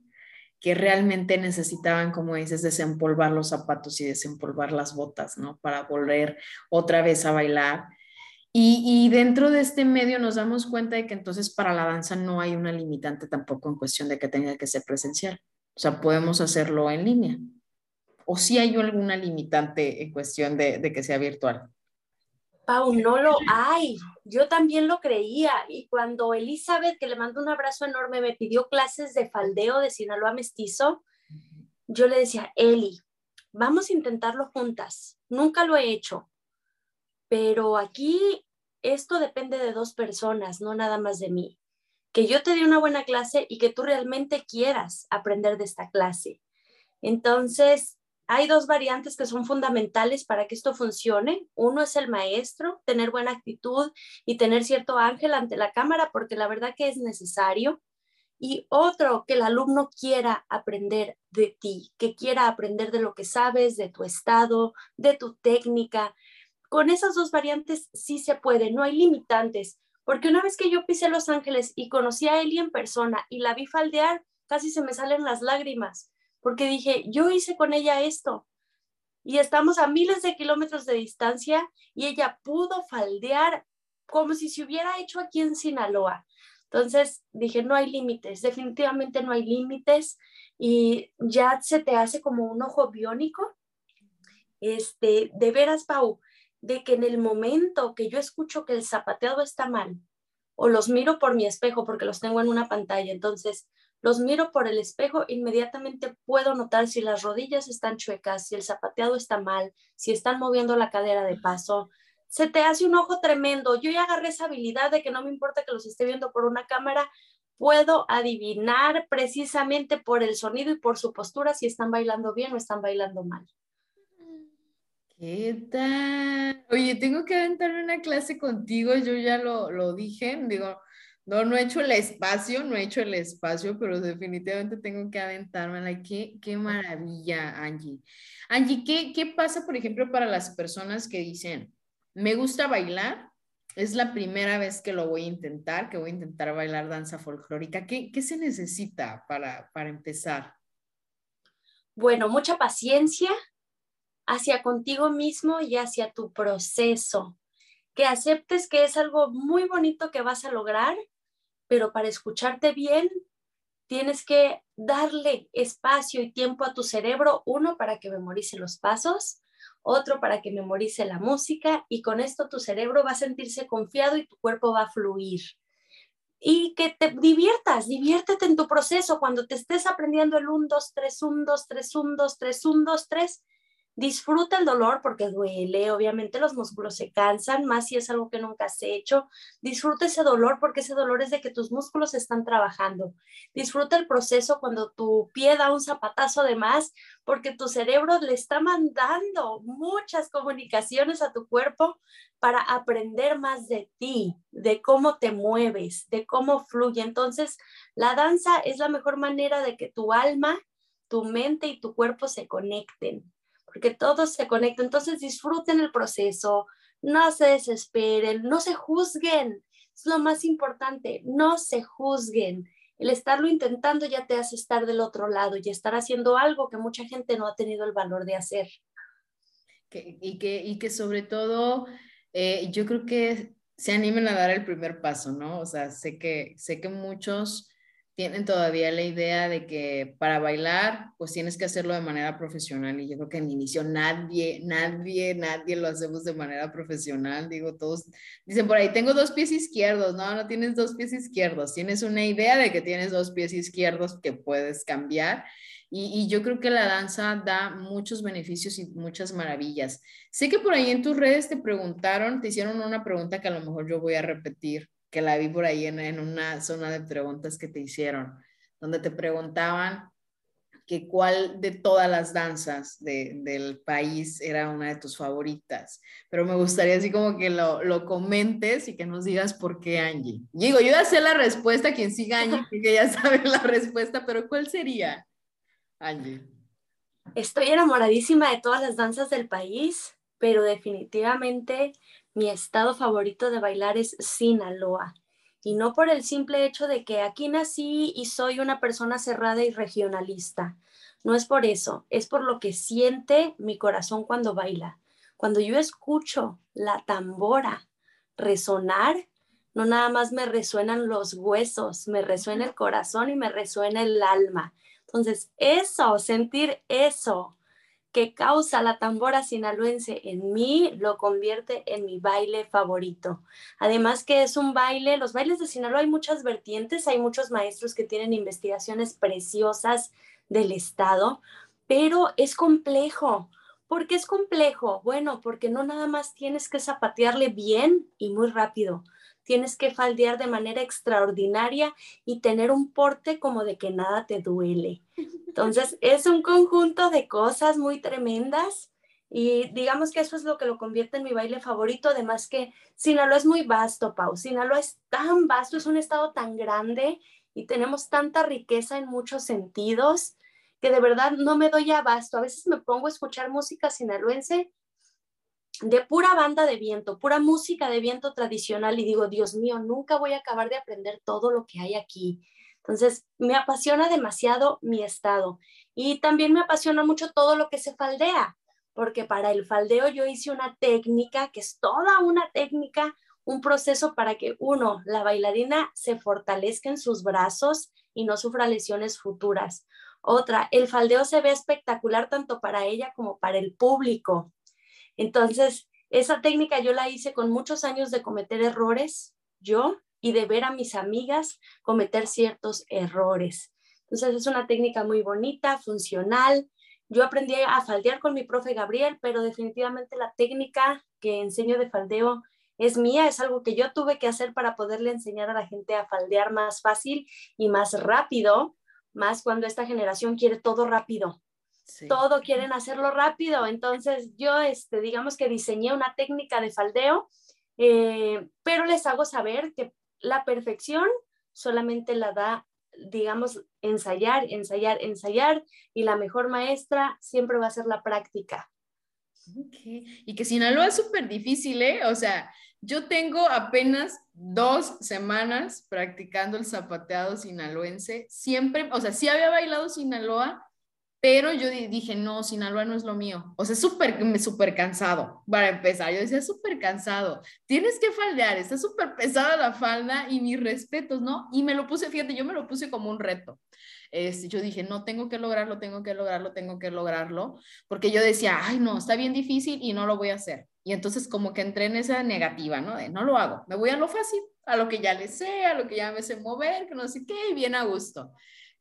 que realmente necesitaban, como dices, desempolvar los zapatos y desempolvar las botas, ¿no? Para volver otra vez a bailar. Y, dentro de este medio nos damos cuenta de que entonces para la danza no hay una limitante tampoco en cuestión de que tenga que ser presencial. O sea, podemos hacerlo en línea. ¿O si hay alguna limitante en cuestión de que sea virtual? Pau, no lo hay. Yo también lo creía. Y cuando Elizabeth, que le mando un abrazo enorme, me pidió clases de faldeo de Sinaloa mestizo, yo le decía, Eli, vamos a intentarlo juntas. Nunca lo he hecho. Pero aquí esto depende de dos personas, no nada más de mí. Que yo te dé una buena clase y que tú realmente quieras aprender de esta clase. Entonces, hay dos variantes que son fundamentales para que esto funcione. Uno es el maestro, tener buena actitud y tener cierto ángel ante la cámara, porque la verdad que es necesario. Y otro, que el alumno quiera aprender de ti, que quiera aprender de lo que sabes, de tu estado, de tu técnica. Con esas dos variantes sí se puede, no hay limitantes, porque una vez que yo pisé Los Ángeles y conocí a Eli en persona y la vi faldear, casi se me salen las lágrimas porque dije, yo hice con ella esto y estamos a miles de kilómetros de distancia y ella pudo faldear como si se hubiera hecho aquí en Sinaloa. Entonces dije, no hay límites, definitivamente no hay límites y ya se te hace como un ojo biónico. Este, de veras, Pau, de que en el momento que yo escucho que el zapateado está mal o los miro por mi espejo porque los tengo en una pantalla, entonces los miro por el espejo, inmediatamente puedo notar si las rodillas están chuecas, si el zapateado está mal, si están moviendo la cadera de paso. Se te hace un ojo tremendo. Yo ya agarré esa habilidad de que no me importa que los esté viendo por una cámara, puedo adivinar precisamente por el sonido y por su postura si están bailando bien o están bailando mal. ¿Qué tal? Oye, tengo que aventarme una clase contigo, yo ya lo, lo dije, digo, no, no he hecho el espacio, no he hecho el espacio, pero definitivamente tengo que aventármela. Qué, qué maravilla, Angie. Angie, ¿qué, ¿qué pasa, por ejemplo, para las personas que dicen, me gusta bailar, es la primera vez que lo voy a intentar, que voy a intentar bailar danza folclórica? ¿Qué, qué se necesita para, para empezar? Bueno, mucha paciencia hacia contigo mismo y hacia tu proceso. Que aceptes que es algo muy bonito que vas a lograr, pero para escucharte bien, tienes que darle espacio y tiempo a tu cerebro, uno para que memorice los pasos, otro para que memorice la música y con esto tu cerebro va a sentirse confiado y tu cuerpo va a fluir. Y que te diviertas, diviértete en tu proceso cuando te estés aprendiendo el 1, 2, 3, 1, 2, 3, 1, 2, 3, 1, 2, 3 Disfruta el dolor porque duele, obviamente los músculos se cansan, más si es algo que nunca has hecho. Disfruta ese dolor porque ese dolor es de que tus músculos están trabajando. Disfruta el proceso cuando tu pie da un zapatazo de más porque tu cerebro le está mandando muchas comunicaciones a tu cuerpo para aprender más de ti, de cómo te mueves, de cómo fluye. Entonces, la danza es la mejor manera de que tu alma, tu mente y tu cuerpo se conecten porque todo se conecta. Entonces disfruten el proceso, no se desesperen, no se juzguen. Es lo más importante, no se juzguen. El estarlo intentando ya te hace estar del otro lado y estar haciendo algo que mucha gente no ha tenido el valor de hacer. y, que, y que sobre todo, eh, yo creo que se animen a dar el primer paso, ¿no? O sea, sé que, sé que muchos tienen todavía la idea de que para bailar, pues tienes que hacerlo de manera profesional. Y yo creo que en inicio nadie, nadie, nadie lo hacemos de manera profesional. Digo, todos dicen por ahí, tengo dos pies izquierdos. No, no tienes dos pies izquierdos. Tienes una idea de que tienes dos pies izquierdos que puedes cambiar. Y, y yo creo que la danza da muchos beneficios y muchas maravillas. Sé que por ahí en tus redes te preguntaron, te hicieron una pregunta que a lo mejor yo voy a repetir que la vi por ahí en, una zona de preguntas que te hicieron, donde te preguntaban que cuál de todas las danzas del país era una de tus favoritas. Pero me gustaría así como que lo, lo comentes y que nos digas por qué Angie. Digo, yo ya sé la respuesta, quien siga Angie, que ya sabe la respuesta, pero ¿cuál sería, Angie? Estoy enamoradísima de todas las danzas del país, pero definitivamente mi estado favorito de bailar es Sinaloa. Y no por el simple hecho de que aquí nací y soy una persona cerrada y regionalista. No es por eso, es por lo que siente mi corazón cuando baila. Cuando yo escucho la tambora resonar, no nada más me resuenan los huesos, me resuena el corazón y me resuena el alma. Entonces, eso, sentir eso, que causa la tambora sinaloense en mí lo convierte en mi baile favorito. Además que es un baile, los bailes de Sinaloa hay muchas vertientes, hay muchos maestros que tienen investigaciones preciosas del estado, pero es complejo. ¿Por qué es complejo? Bueno, porque no nada más tienes que zapatearle bien y muy rápido tienes que faldear de manera extraordinaria y tener un porte como de que nada te duele. Entonces, es un conjunto de cosas muy tremendas y digamos que eso es lo que lo convierte en mi baile favorito, además que Sinaloa es muy vasto, Pau. Sinaloa es tan vasto, es un estado tan grande y tenemos tanta riqueza en muchos sentidos que de verdad no me doy abasto. A veces me pongo a escuchar música sinaloense de pura banda de viento, pura música de viento tradicional y digo, Dios mío, nunca voy a acabar de aprender todo lo que hay aquí. Entonces, me apasiona demasiado mi estado y también me apasiona mucho todo lo que se faldea, porque para el faldeo yo hice una técnica que es toda una técnica, un proceso para que uno, la bailarina, se fortalezca en sus brazos y no sufra lesiones futuras. Otra, el faldeo se ve espectacular tanto para ella como para el público. Entonces, esa técnica yo la hice con muchos años de cometer errores, yo, y de ver a mis amigas cometer ciertos errores. Entonces es una técnica muy bonita, funcional. Yo aprendí a faldear con mi profe Gabriel, pero definitivamente la técnica que enseño de faldeo es mía, es algo que yo tuve que hacer para poderle enseñar a la gente a faldear más fácil y más rápido, más cuando esta generación quiere todo rápido. Todo quieren hacerlo rápido. Entonces yo, este, digamos que diseñé una técnica de faldeo, eh, pero les hago saber que la perfección solamente la da digamos, ensayar, ensayar, ensayar y la mejor maestra siempre va a ser la práctica. Y que Sinaloa es súper difícil, ¿eh? O sea, yo tengo apenas dos semanas practicando el zapateado sinaloense. Siempre, o sea, sí había bailado Sinaloa, pero yo dije, no, Sinaloa no es lo mío. O sea, súper, súper cansado para empezar. Yo decía, súper cansado. Tienes que faldear, está súper pesada la falda y mis respetos, ¿no? Y me lo puse, fíjate, yo me lo puse como un reto. Este, yo dije, no, tengo que lograrlo, tengo que lograrlo, tengo que lograrlo, porque yo decía, ay, no, está bien difícil y no lo voy a hacer. Y entonces como que entré en esa negativa, ¿no? De no lo hago, me voy a lo fácil, a lo que ya le sé, a lo que ya me sé mover, que no sé qué, y bien a gusto.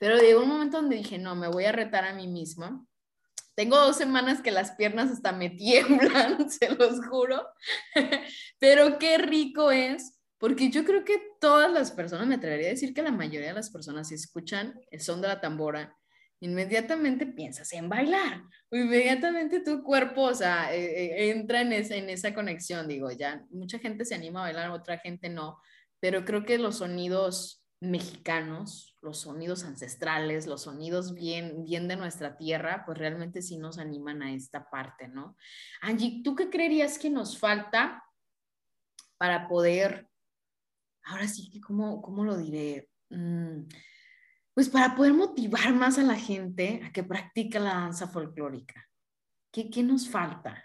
Pero llegó un momento donde dije, no, me voy a retar a mí misma. Tengo dos semanas que las piernas hasta me tiemblan, se los juro. Pero qué rico es, porque yo creo que todas las personas, me atrevería a decir que la mayoría de las personas, si escuchan el son de la tambora, inmediatamente piensas en bailar, inmediatamente tu cuerpo, o sea, eh, eh, entra en esa, en esa conexión, digo, ya, mucha gente se anima a bailar, otra gente no, pero creo que los sonidos mexicanos, los sonidos ancestrales, los sonidos bien, bien de nuestra tierra, pues realmente sí nos animan a esta parte, ¿no? Angie, ¿tú qué creerías que nos falta para poder, ahora sí ¿cómo, cómo lo diré? Mm, pues para poder motivar más a la gente a que practique la danza folclórica. ¿Qué, qué nos falta?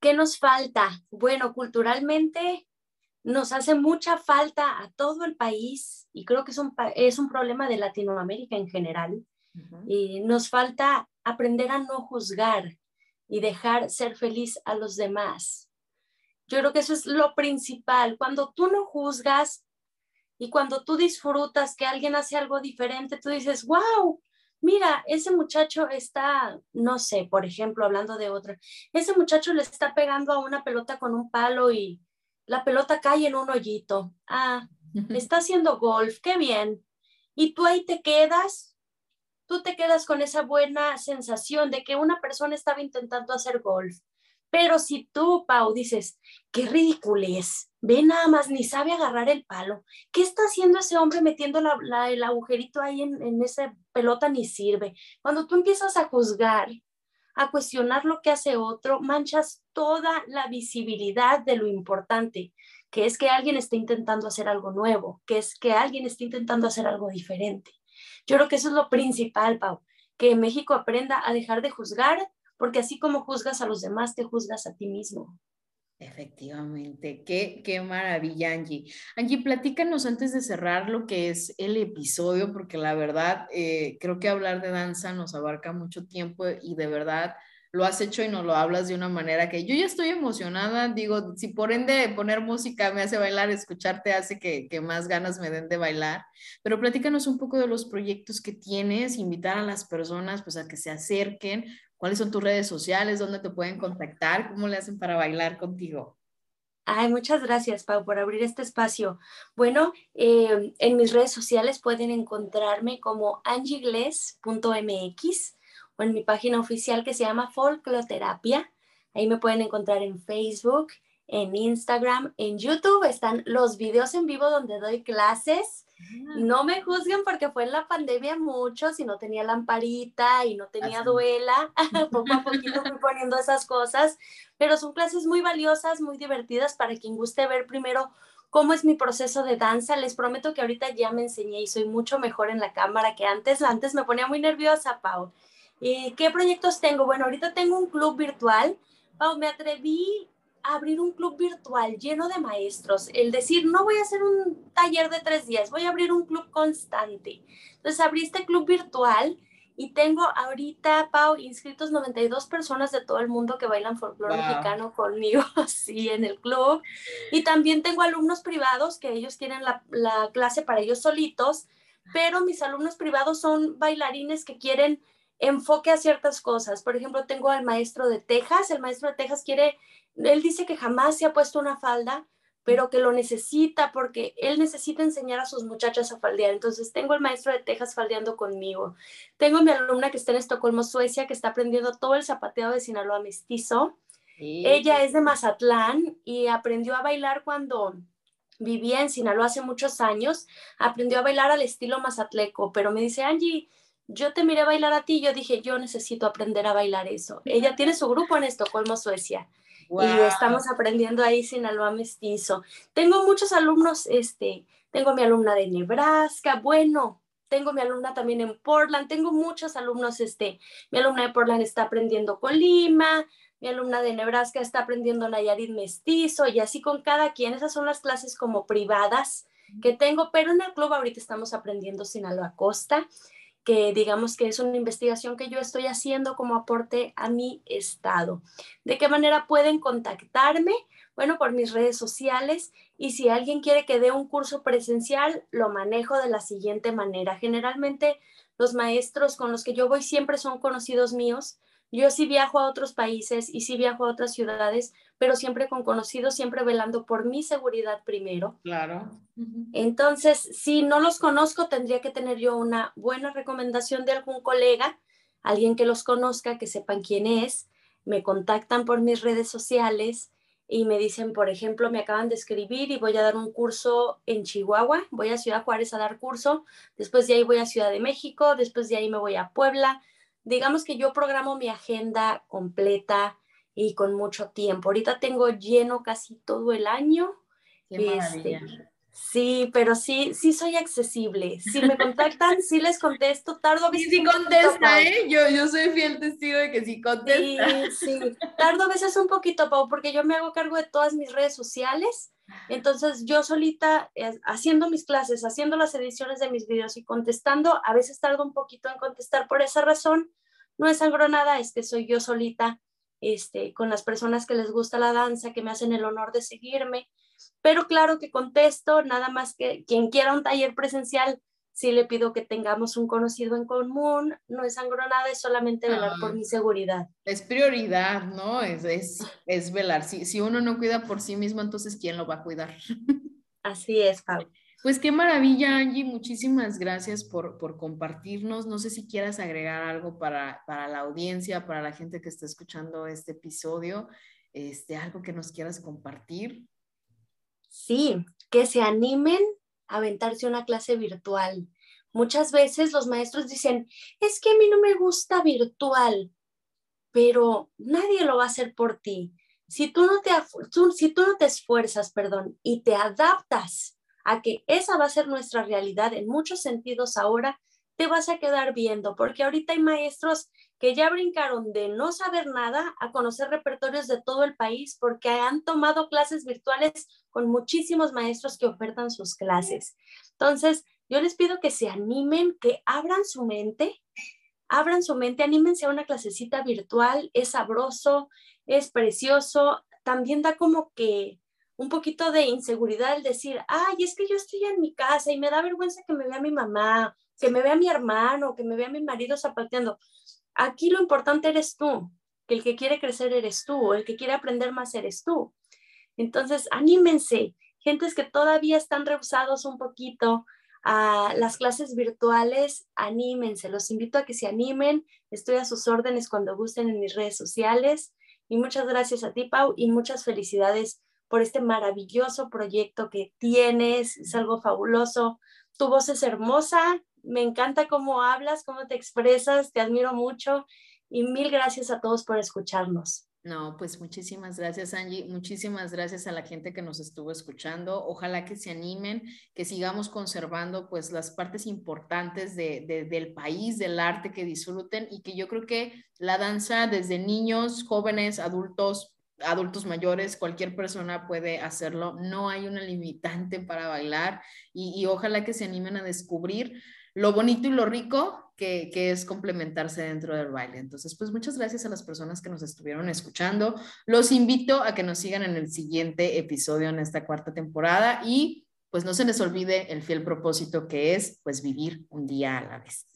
¿Qué nos falta? Bueno, culturalmente nos hace mucha falta a todo el país y creo que es un, es un problema de Latinoamérica en general. y nos falta aprender a no juzgar y dejar ser feliz a los demás. Yo creo que eso es lo principal. Cuando tú no juzgas y cuando tú disfrutas que alguien hace algo diferente, tú dices, wow, mira, ese muchacho está, no sé, por ejemplo, hablando de otra, ese muchacho le está pegando a una pelota con un palo y, la pelota cae en un hoyito. Ah, está haciendo golf, qué bien. Y tú ahí te quedas, tú te quedas con esa buena sensación de que una persona estaba intentando hacer golf. Pero si tú, Pau, dices, qué ridículo es, ve nada más, ni sabe agarrar el palo. ¿Qué está haciendo ese hombre metiendo el agujerito ahí en, en esa pelota? Ni sirve. Cuando tú empiezas a juzgar a cuestionar lo que hace otro, manchas toda la visibilidad de lo importante, que es que alguien esté intentando hacer algo nuevo, que es que alguien esté intentando hacer algo diferente. Yo creo que eso es lo principal, Pau, que México aprenda a dejar de juzgar, porque así como juzgas a los demás, te juzgas a ti mismo. Efectivamente, qué, qué maravilla, Angie. Angie, platícanos antes de cerrar lo que es el episodio, porque la verdad eh, creo que hablar de danza nos abarca mucho tiempo y de verdad lo has hecho y nos lo hablas de una manera que yo ya estoy emocionada. Digo, si por ende poner música me hace bailar, escucharte hace que, que más ganas me den de bailar. Pero platícanos un poco de los proyectos que tienes, invitar a las personas pues a que se acerquen ¿Cuáles son tus redes sociales? ¿Dónde te pueden contactar? ¿Cómo le hacen para bailar contigo? Ay, muchas gracias, Pau, por abrir este espacio. Bueno, eh, en mis redes sociales pueden encontrarme como angiegles.mx o en mi página oficial que se llama Folcloterapia. Ahí me pueden encontrar en Facebook, en Instagram, en YouTube. Están los videos en vivo donde doy clases no me juzguen porque fue en la pandemia mucho, si no tenía lamparita y no tenía duela, poco a poquito fui poniendo esas cosas, pero son clases muy valiosas, muy divertidas para quien guste ver primero cómo es mi proceso de danza. Les prometo que ahorita ya me enseñé y soy mucho mejor en la cámara que antes. Antes me ponía muy nerviosa, Pau. ¿Y qué proyectos tengo? Bueno, ahorita tengo un club virtual. Pau, me atreví abrir un club virtual lleno de maestros, el decir, no voy a hacer un taller de tres días, voy a abrir un club constante. Entonces abrí este club virtual y tengo ahorita, Pau, inscritos 92 personas de todo el mundo que bailan folclore mexicano conmigo, sí, en el club. Y también tengo alumnos privados que ellos tienen la, la clase para ellos solitos, pero mis alumnos privados son bailarines que quieren enfoque a ciertas cosas. Por ejemplo, tengo al maestro de Texas, el maestro de Texas quiere, él dice que jamás se ha puesto una falda, pero que lo necesita porque él necesita enseñar a sus muchachas a faldear. Entonces, tengo el maestro de Texas faldeando conmigo. Tengo mi alumna que está en Estocolmo, Suecia, que está aprendiendo todo el zapateado de Sinaloa mestizo. Ella es de Mazatlán y aprendió a bailar cuando vivía en Sinaloa hace muchos años. Aprendió a bailar al estilo mazatleco, pero me dice, Angie, yo te miré bailar a ti, yo dije, yo necesito aprender a bailar eso. Ella tiene su grupo en Estocolmo, Suecia. Y estamos aprendiendo ahí Sinaloa mestizo. Tengo muchos alumnos, este, tengo mi alumna de Nebraska, bueno, tengo mi alumna también en Portland, tengo muchos alumnos, este, mi alumna de Portland está aprendiendo Colima, mi alumna de Nebraska está aprendiendo Nayarit mestizo y así con cada quien. Esas son las clases como privadas que tengo, pero en el club ahorita estamos aprendiendo Sinaloa Costa que digamos que es una investigación que yo estoy haciendo como aporte a mi estado. ¿De qué manera pueden contactarme? Bueno, por mis redes sociales y si alguien quiere que dé un curso presencial, lo manejo de la siguiente manera. Generalmente los maestros con los que yo voy siempre son conocidos míos. Yo sí viajo a otros países y sí viajo a otras ciudades, pero siempre con conocidos, siempre velando por mi seguridad primero. Claro. Entonces, si no los conozco, tendría que tener yo una buena recomendación de algún colega, alguien que los conozca, que sepan quién es. Me contactan por mis redes sociales y me dicen, por ejemplo, me acaban de escribir y voy a dar un curso en Chihuahua, voy a Ciudad Juárez a dar curso, después de ahí voy a Ciudad de México, después de ahí me voy a Puebla. Digamos que yo programo mi agenda completa y con mucho tiempo. Ahorita tengo lleno casi todo el año. Este, sí, pero sí, sí soy accesible. Si me contactan, sí les contesto. Tardo a veces. Sí, sí contesta, ¿eh? Yo, yo soy fiel testigo de que sí contesta. Sí, sí. Tardo a veces un poquito, Pau, porque yo me hago cargo de todas mis redes sociales. Entonces, yo solita, eh, haciendo mis clases, haciendo las ediciones de mis videos y contestando, a veces tardo un poquito en contestar por esa razón. No es nada, es que soy yo solita este, con las personas que les gusta la danza, que me hacen el honor de seguirme. Pero claro que contesto, nada más que quien quiera un taller presencial, sí le pido que tengamos un conocido en común, no es nada, es solamente velar por ah. mi seguridad. Es prioridad, ¿no? Es, es, es velar. Si, si uno no cuida por sí mismo, entonces ¿quién lo va a cuidar? Así es, Pau. Pues qué maravilla, Angie. Muchísimas gracias por, compartirnos. No sé si quieras agregar algo para, la audiencia, para la gente que está escuchando este episodio, este, algo que nos quieras compartir. Sí, que se animen a aventarse una clase virtual. Muchas veces los maestros dicen, es que a mí no me gusta virtual, pero nadie lo va a hacer por ti. Si tú no te, si tú no te esfuerzas, perdón, y te adaptas a que esa va a ser nuestra realidad en muchos sentidos ahora, te vas a quedar viendo, porque ahorita hay maestros que ya brincaron de no saber nada a conocer repertorios de todo el país porque han tomado clases virtuales con muchísimos maestros que ofertan sus clases. Entonces, yo les pido que se animen, que abran su mente, abran su mente, anímense a una clasecita virtual, es sabroso, es precioso, también da como que un poquito de inseguridad el decir, ay, es que yo estoy en mi casa y me da vergüenza que me vea mi mamá, que me vea mi hermano, que me vea mi marido zapateando. Aquí lo importante eres tú, que el que quiere crecer eres tú, el que quiere aprender más eres tú. Entonces, anímense, gentes que todavía están rehusados un poquito a las clases virtuales, anímense, los invito a que se animen, estoy a sus órdenes cuando gusten en mis redes sociales y muchas gracias a ti, Pau, y muchas felicidades por este maravilloso proyecto que tienes, es algo fabuloso. Tu voz es hermosa, me encanta cómo hablas, cómo te expresas, te admiro mucho y mil gracias a todos por escucharnos. No, pues muchísimas gracias Angie, muchísimas gracias a la gente que nos estuvo escuchando. Ojalá que se animen, que sigamos conservando pues las partes importantes del país, del arte que disfruten y que yo creo que la danza desde niños, jóvenes, adultos, adultos mayores, cualquier persona puede hacerlo, no hay una limitante para bailar y, ojalá que se animen a descubrir lo bonito y lo rico que, es complementarse dentro del baile. Entonces, pues muchas gracias a las personas que nos estuvieron escuchando. Los invito a que nos sigan en el siguiente episodio en esta cuarta temporada y pues no se les olvide el fiel propósito que es pues vivir un día a la vez.